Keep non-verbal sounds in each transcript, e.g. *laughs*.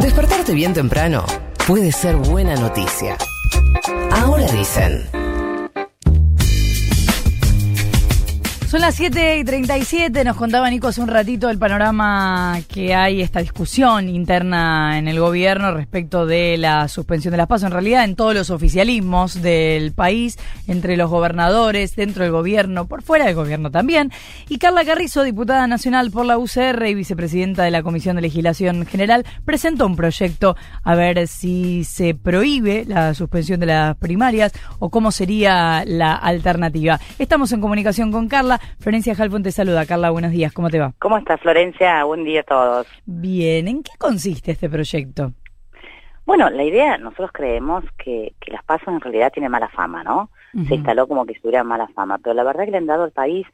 Despertarte bien temprano puede ser buena noticia. Ahora dicen. Son las 7 y 37, nos contaba Nico hace un ratito el panorama que hay, esta discusión interna en el gobierno respecto de la suspensión de las pasos, en realidad en todos los oficialismos del país, entre los gobernadores, dentro del gobierno, por fuera del gobierno también. Y Carla Carrizo, diputada nacional por la UCR y vicepresidenta de la Comisión de Legislación General, presentó un proyecto a ver si se prohíbe la suspensión de las primarias o cómo sería la alternativa. Estamos en comunicación con Carla. Florencia Jalfón te saluda. Carla, buenos días. ¿Cómo te va? ¿Cómo estás, Florencia? Buen día a todos. Bien. ¿En qué consiste este proyecto? Bueno, la idea, nosotros creemos que, que las pasos en realidad tienen mala fama, ¿no? Se instaló como que tuvieran mala fama, pero la verdad que le han dado al país,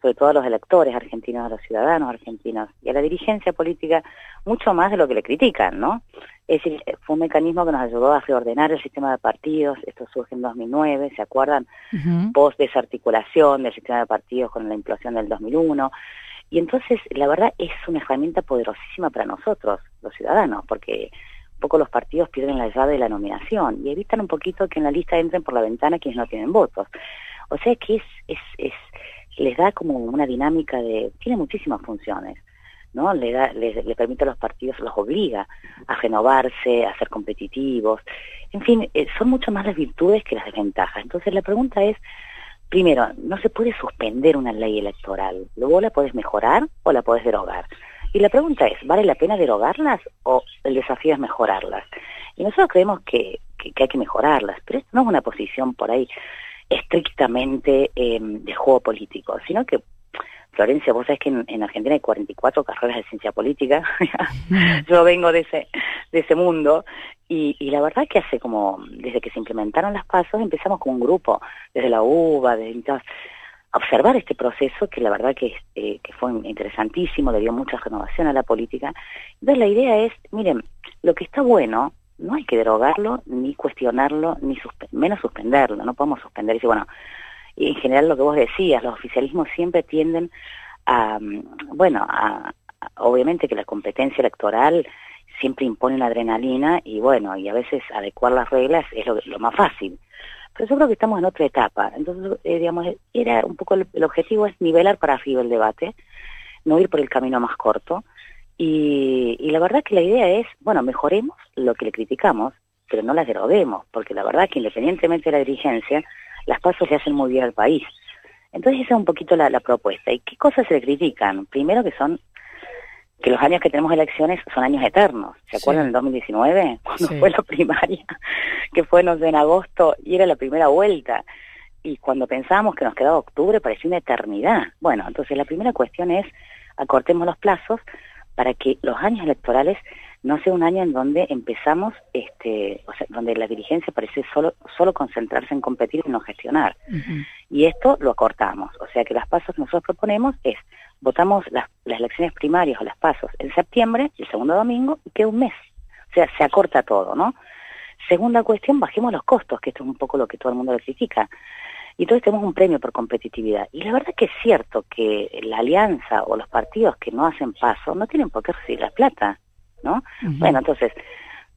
sobre todo a los electores argentinos, a los ciudadanos argentinos y a la dirigencia política, mucho más de lo que le critican, ¿no? Es decir, fue un mecanismo que nos ayudó a reordenar el sistema de partidos, esto surge en 2009, ¿se acuerdan? Post desarticulación del sistema de partidos con la implosión del 2001. Y entonces, la verdad, es una herramienta poderosísima para nosotros, los ciudadanos, porque un poco los partidos pierden la llave de la nominación y evitan un poquito que en la lista entren por la ventana quienes no tienen votos. O sea que es, es, es les da como una dinámica de, tiene muchísimas funciones. ¿no? Le, da, le, permite a los partidos, los obliga a renovarse, a ser competitivos. En fin, eh, son mucho más las virtudes que las desventajas. Entonces la pregunta es, primero, no se puede suspender una ley electoral. Luego la puedes mejorar o la puedes derogar. Y la pregunta es, ¿vale la pena derogarlas o el desafío es mejorarlas? Y nosotros creemos que, que, que hay que mejorarlas, pero esto no es una posición por ahí estrictamente eh, de juego político, sino que Florencia, vos sabés que en, en, Argentina hay 44 carreras de ciencia política. *laughs* Yo vengo de ese, de ese mundo y, y, la verdad que hace como, desde que se implementaron las pasos, empezamos con un grupo, desde la UBA, de a observar este proceso que la verdad que, eh, que fue interesantísimo, le dio mucha renovación a la política. Entonces la idea es, miren, lo que está bueno no hay que derogarlo, ni cuestionarlo, ni menos suspenderlo. No podemos suspender y bueno, en general lo que vos decías, los oficialismos siempre tienden a, bueno, a, obviamente que la competencia electoral siempre impone la adrenalina y bueno, y a veces adecuar las reglas es lo, lo más fácil. Pero yo creo que estamos en otra etapa. Entonces, eh, digamos, era un poco el, el, objetivo es nivelar para arriba el debate, no ir por el camino más corto. Y, y la verdad que la idea es, bueno, mejoremos lo que le criticamos, pero no las deroguemos, porque la verdad que independientemente de la dirigencia, las pasos le hacen muy bien al país. Entonces esa es un poquito la, la propuesta. ¿Y qué cosas se le critican? Primero que son que los años que tenemos elecciones son años eternos. ¿Se acuerdan del 2019? *laughs* Cuando sí. fue la primaria, que fue, no sé, en agosto, y era la primera vuelta. Y cuando pensábamos que nos quedaba octubre, parecía una eternidad. Bueno, entonces la primera cuestión es acortemos los plazos para que los años electorales no sea un año en donde empezamos, este, o sea, donde la dirigencia parece solo, solo concentrarse en competir y no gestionar. Uh -huh. Y esto lo acortamos. O sea que las pasos que nosotros proponemos es, votamos las, las elecciones primarias o las pasos en septiembre, el segundo domingo, y queda un mes. O sea, se acorta todo, ¿no? Segunda cuestión, bajemos los costos, que esto es un poco lo que todo el mundo le critica. Y entonces tenemos un premio por competitividad. Y la verdad que es cierto que la alianza o los partidos que no hacen paso no tienen por qué recibir la plata. ¿no? Uh -huh. Bueno, entonces,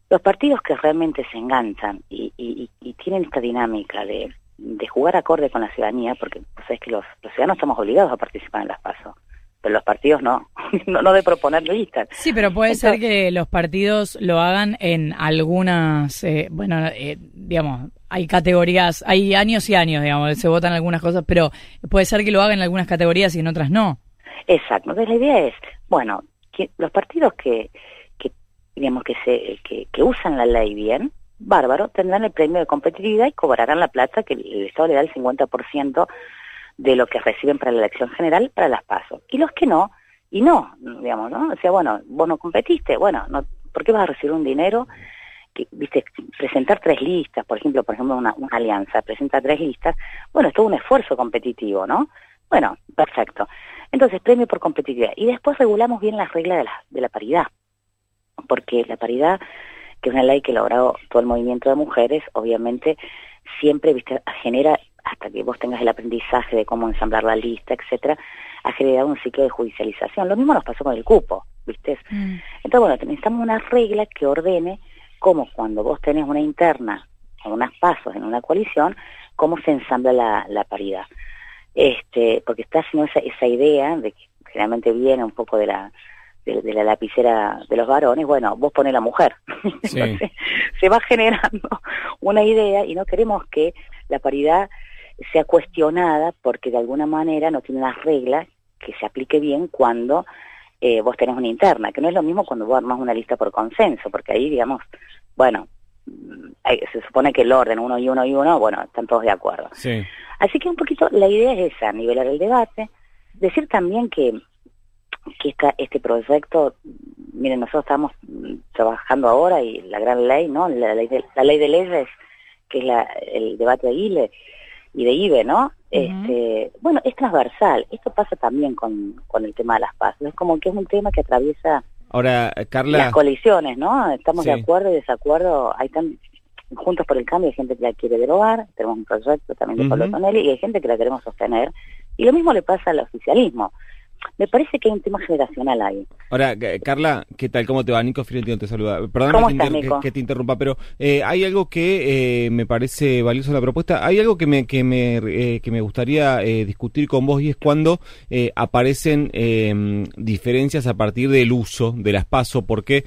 los partidos que realmente se enganchan y, y, y tienen esta dinámica de, de, jugar acorde con la ciudadanía, porque pues, es que los, los, ciudadanos estamos obligados a participar en las pasos, pero los partidos no, *laughs* no, no de proponer listas. Sí, pero puede Entonces, ser que los partidos lo hagan en algunas, eh, bueno, eh, digamos, hay categorías, hay años y años, digamos, se votan algunas cosas, pero puede ser que lo hagan en algunas categorías y en otras no. Exacto, entonces la idea es, bueno, que los partidos que digamos, que, se, que, que usan la ley bien, bárbaro, tendrán el premio de competitividad y cobrarán la plata que el Estado le da el 50% de lo que reciben para la elección general para las pasos. Y los que no, y no, digamos, ¿no? O sea, bueno, vos no competiste, bueno, no, ¿por qué vas a recibir un dinero? Que, viste, presentar tres listas, por ejemplo, por ejemplo, una, alianza, presenta tres listas, bueno, es todo un esfuerzo competitivo, ¿no? Bueno, perfecto. Entonces, premio por competitividad. Y después regulamos bien las reglas de la, de la paridad porque la paridad, que es una ley que ha logrado todo el movimiento de mujeres, obviamente siempre viste genera hasta que vos tengas el aprendizaje de cómo ensamblar la lista, etcétera, ha generado un ciclo de judicialización. Lo mismo nos pasó con el cupo, ¿viste? Mm. Entonces, bueno, necesitamos una regla que ordene cómo cuando vos tenés una interna o unos pasos en una coalición, cómo se ensambla la, la paridad. Este, porque está haciendo esa, esa idea de que generalmente viene un poco de la de, la lapicera de los varones, bueno, vos pones la mujer. *laughs* se va generando una idea y no queremos que la paridad sea cuestionada porque de alguna manera no tiene unas reglas que se aplique bien cuando eh, vos tenés una interna, que no es lo mismo cuando vos armas una lista por consenso, porque ahí, digamos, bueno, mm, se supone que el orden uno y uno y uno, bueno, están todos de acuerdo. Así que un poquito la idea es esa, nivelar el debate, decir también que que este proyecto, miren, nosotros estamos trabajando ahora y la gran ley, ¿no? La la ley de leyes, que es la, el debate de ILE y de IBE, ¿no? este, bueno, es transversal. Esto pasa también con, con el tema de las paz. Es como que es un tema que atraviesa Ahora, Carla... las colisiones, ¿no? Estamos de acuerdo y desacuerdo. Hay tan, Juntos por el Cambio hay gente que la quiere derogar, tenemos un proyecto también de Pablo Tonelli, y hay gente que la queremos sostener. Y lo mismo le pasa al oficialismo me parece que hay un tema generacional ahí. Ahora, Carla, ¿qué tal? ¿Cómo te va? Nico Fiorentino te saluda. Perdón que, te interrumpa, pero eh, hay algo que eh, me parece valioso en la propuesta. Hay algo que me, que me, eh, que me gustaría discutir con vos y es cuando aparecen em, diferencias a partir del uso de las PASO, porque,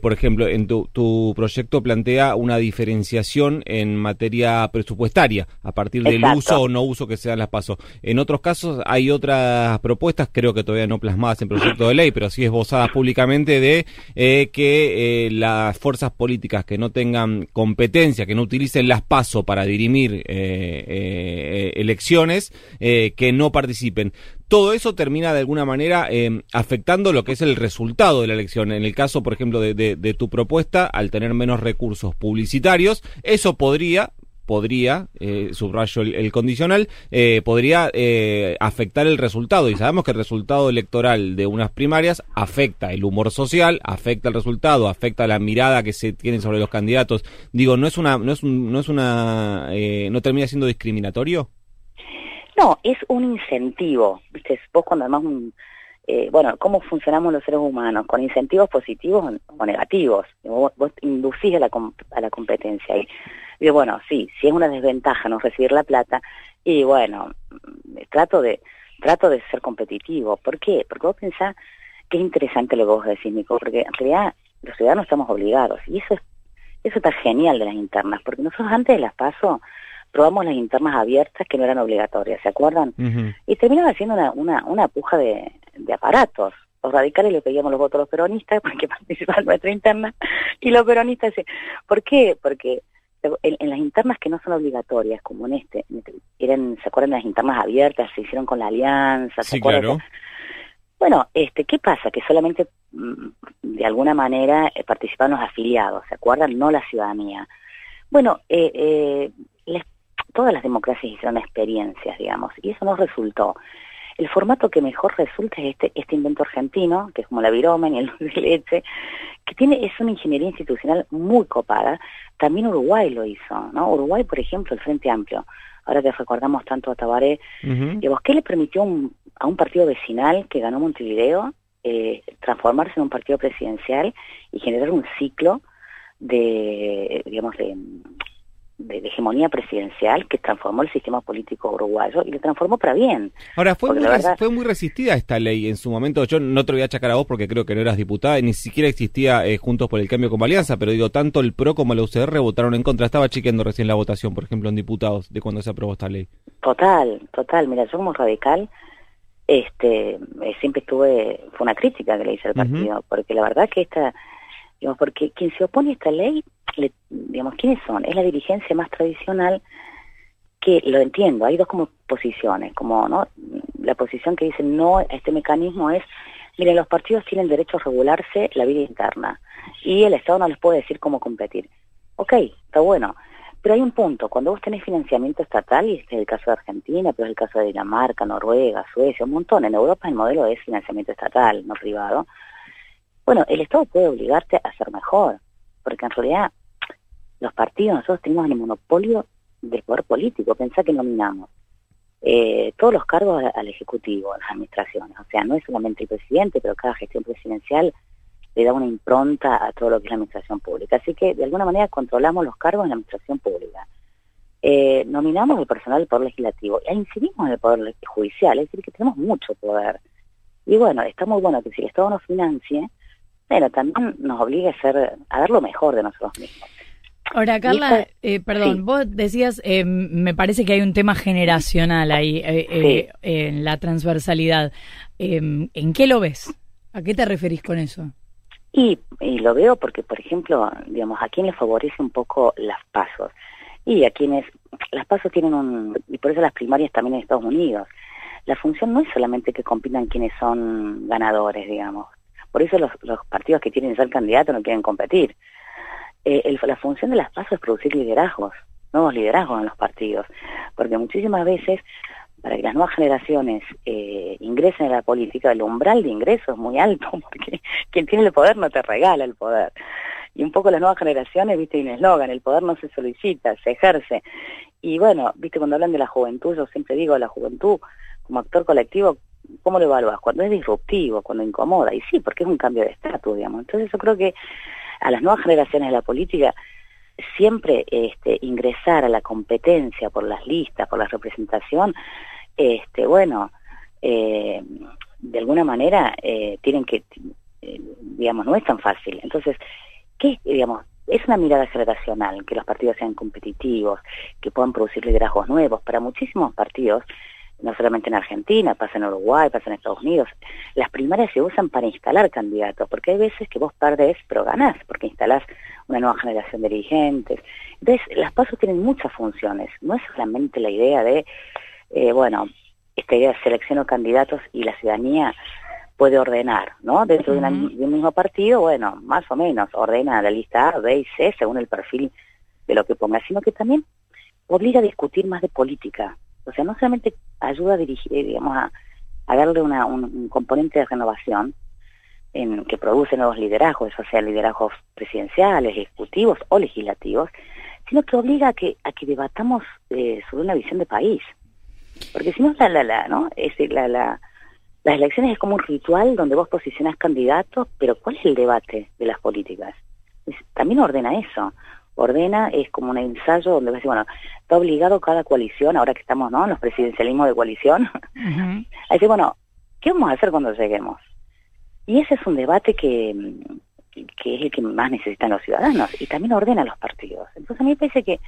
por ejemplo, en tu, tu, proyecto plantea una diferenciación en materia presupuestaria a partir del uso o no uso que sean las PASO. En otros casos hay otras propuestas, creo que todavía no plasmadas en proyecto de ley, pero sí esbozadas públicamente de eh, que eh, las fuerzas políticas que no tengan competencia, que no utilicen las PASO para dirimir eh, elecciones, que no participen todo eso termina de alguna manera afectando lo que es el resultado de la elección. En el caso, por ejemplo, de, tu propuesta, al tener menos recursos publicitarios, eso podría, podría, eh, subrayo el, condicional, eh, podría eh, afectar el resultado. Y sabemos que el resultado electoral de unas primarias afecta el humor social, afecta el resultado, afecta la mirada que se tiene sobre los candidatos. Digo, ¿no es una, no es, no es una, eh, no termina siendo discriminatorio? No, es un incentivo. ¿Viste? Vos cuando además eh, bueno, cómo funcionamos los seres humanos, con incentivos positivos o negativos. Vos, vos inducís a la, a la competencia. Y y bueno, sí, si es una desventaja no recibir la plata, y bueno, mm, trato de trato de ser competitivo. ¿Por qué? Porque vos pensás que es interesante lo que vos decís, Nico, porque en realidad los ciudadanos estamos obligados, y eso es, eso está genial de las internas, porque nosotros antes de las PASO probamos las internas abiertas que no eran obligatorias, ¿se acuerdan? Y terminaba haciendo una, una, una puja de, de aparatos. Los radicales le pedíamos los votos a los peronistas *laughs* porque participaban en nuestra interna, y los peronistas decían, ¿por qué? Porque en, las internas que no son obligatorias, como en este, eran, ¿se acuerdan de las internas abiertas? Se hicieron con la alianza, ¿se acuerdan? Bueno, este, ¿qué pasa? Que solamente mm, de alguna manera eh, participaron los afiliados, ¿se acuerdan? No la ciudadanía. Bueno, eh, eh, todas las democracias hicieron experiencias, digamos, y eso no resultó. El formato que mejor resulta es este, este invento argentino, que es como la viromen y el de leche, que tiene, es una ingeniería institucional muy copada. También Uruguay lo hizo, ¿no? Uruguay, por ejemplo, el Frente Amplio, ahora que recordamos tanto a Tabaré, uh ¿qué le permitió a un partido vecinal que ganó Montevideo eh, transformarse en un partido presidencial y generar un ciclo de, digamos, de, de, hegemonía presidencial que transformó el sistema político uruguayo y lo transformó para bien. Ahora, fue, muy, fue muy resistida esta ley en su momento. Yo no te voy a achacar a vos porque creo que no eras diputada, ni siquiera existía eh, Juntos por el Cambio como alianza, pero digo, tanto el PRO como la UCR votaron en contra. Estaba chequeando recién la votación, por ejemplo, en diputados de cuando se aprobó esta ley. Total, total. Mira, yo como radical este eh, siempre estuve, fue una crítica que le hice al partido, porque la verdad que esta, digamos, porque quien se opone a esta ley digamos, ¿quiénes son? Es la dirigencia más tradicional que, lo entiendo, hay dos como posiciones, como, ¿no? La posición que dice no a este mecanismo es, miren, los partidos tienen derecho a regularse la vida interna y el Estado no les puede decir cómo competir. Ok, está bueno. Pero hay un punto, cuando vos tenés financiamiento estatal, y este es el caso de Argentina, pero es el caso de Dinamarca, Noruega, Suecia, un montón, en Europa el modelo es financiamiento estatal, no privado. Bueno, el Estado puede obligarte a ser mejor, porque en realidad los partidos, nosotros tenemos el monopolio del poder político, pensá que nominamos eh, todos los cargos al, Ejecutivo, a las administraciones, o sea, no es solamente el presidente, pero cada gestión presidencial le da una impronta a todo lo que es la administración pública. Así que de alguna manera controlamos los cargos en la administración pública. Eh, nominamos el personal del Poder Legislativo e incidimos en el Poder Judicial, es decir, que tenemos mucho poder. Y bueno, está muy bueno que si el Estado nos financie, bueno, también nos obligue a, ser, a dar lo mejor de nosotros mismos. Ahora, Carla, eh, perdón, vos decías, eh, me parece que hay un tema generacional ahí eh, en la transversalidad. Em, ¿En qué lo ves? ¿A qué te referís con eso? Y, lo veo porque, por ejemplo, digamos, a quién le favorece un poco las pasos. Y a quienes, las pasos tienen un, y por eso las primarias también en Estados Unidos. La función no es solamente que compitan quienes son ganadores, digamos. Por eso los, los partidos que tienen ser candidato no quieren competir eh, la función de las pasos es producir liderazgos, nuevos liderazgos en los partidos, porque muchísimas veces para que las nuevas generaciones eh, ingresen a la política, el umbral de ingreso es muy alto, *laughs* porque quien tiene el poder no te regala el poder. Y un poco las nuevas generaciones, viste, hay un eslogan, el poder no se solicita, se ejerce. Y bueno, viste, cuando hablan de la juventud, yo siempre digo, la juventud como actor colectivo, ¿cómo lo evalúas? Cuando es disruptivo, cuando incomoda. Y sí, porque es un cambio de estatus, digamos. Entonces yo creo que a las nuevas generaciones de la política siempre este, ingresar a la competencia por las listas, por la representación, este, bueno, eh, de alguna manera eh, tienen que, eh, digamos, no es tan fácil. Entonces, ¿qué, digamos, es una mirada generacional, que los partidos sean competitivos, que puedan producir liderazgos nuevos. Para muchísimos partidos, no solamente en Argentina, pasa en Uruguay, pasa en Estados Unidos. Las primarias se usan para instalar candidatos, porque hay veces que vos perdés, pero ganás, porque instalás una nueva generación de dirigentes. Entonces, las pasos tienen muchas funciones, no es solamente la idea de, eh, bueno, esta idea de selecciono candidatos y la ciudadanía puede ordenar, ¿no? Dentro de, un mismo partido, bueno, más o menos, ordena la lista A, B y C según el perfil de lo que ponga, sino que también obliga a discutir más de política, o sea, no solamente ayuda a dirigir, eh, digamos, a, darle una, un, componente de renovación en que produce nuevos liderazgos, o sea, liderazgos presidenciales, ejecutivos o legislativos, sino que obliga a que, a que debatamos eh, sobre una visión de país. Porque si no, la, la, la, ¿no? Es la, la, las elecciones es como un ritual donde vos posicionás candidatos, pero ¿cuál es el debate de las políticas? también ordena eso ordena, es como un ensayo donde decir, bueno, está obligado cada coalición, ahora que estamos ¿no? en los presidencialismos de coalición, *laughs* a decir, bueno, ¿qué vamos a hacer cuando lleguemos? Y ese es un debate que, que es el que más necesitan los ciudadanos y también ordena los partidos. Entonces a mí me parece que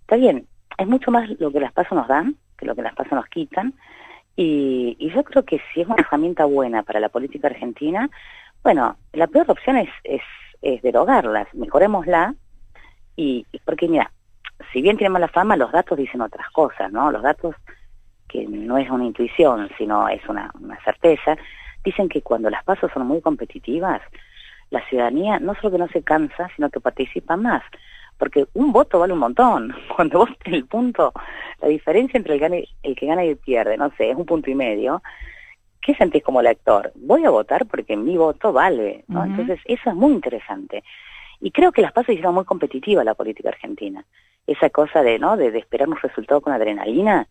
está bien, es mucho más lo que las pasos nos dan que lo que las pasos nos quitan. Y, y yo creo que si es una herramienta buena para la política argentina, bueno, la peor opción es, es, es derogarlas, mejorémosla y porque mira, si bien tiene mala fama, los datos dicen otras cosas, ¿no? Los datos, que no es una intuición, sino es una, una certeza, dicen que cuando las pasos son muy competitivas, la ciudadanía no solo que no se cansa, sino que participa más. Porque un voto vale un montón. *laughs* Cuando vos tenés el punto, la diferencia entre el, gane, el que gana y el pierde, no sé, es un punto y medio. ¿Qué sentís como lector? Voy a votar porque mi voto vale, ¿no? Entonces, eso es muy interesante. Y creo que las pasos hicieron muy competitiva la política argentina. Esa cosa de, ¿no? De, esperar un resultado con adrenalina.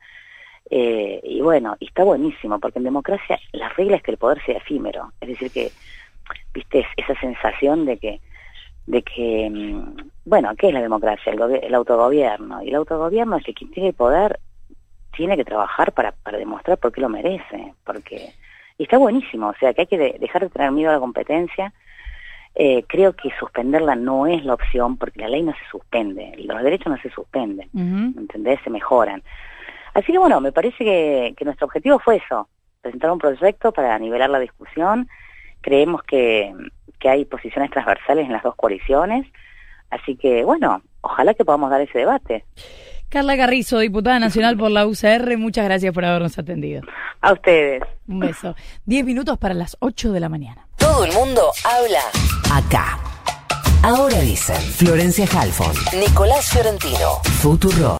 Eh, y bueno, y está buenísimo, porque en democracia la regla es que el poder sea efímero. Es decir, que, viste, esa sensación de que, de que, mm, bueno, ¿qué es la democracia? El, el autogobierno. Y el autogobierno es que quien tiene el poder tiene que trabajar para, para demostrar por qué lo merece. Porque, y está buenísimo, o sea, que hay que dejar de tener miedo a la competencia eh, creo que suspenderla no es la opción porque la ley no se suspende, los derechos no se suspenden, ¿entendés? Se mejoran. Así que bueno, me parece que, nuestro objetivo fue eso, presentar un proyecto para nivelar la discusión. Creemos que, que hay posiciones transversales en las dos coaliciones, así que bueno, ojalá que podamos dar ese debate. Carla Carrizo, diputada nacional por la UCR, muchas gracias por habernos atendido. A ustedes. Un beso. Diez minutos para las ocho de la mañana. Todo el mundo habla acá. Ahora dicen Florencia Halfon, Nicolás Fiorentino, Futuro.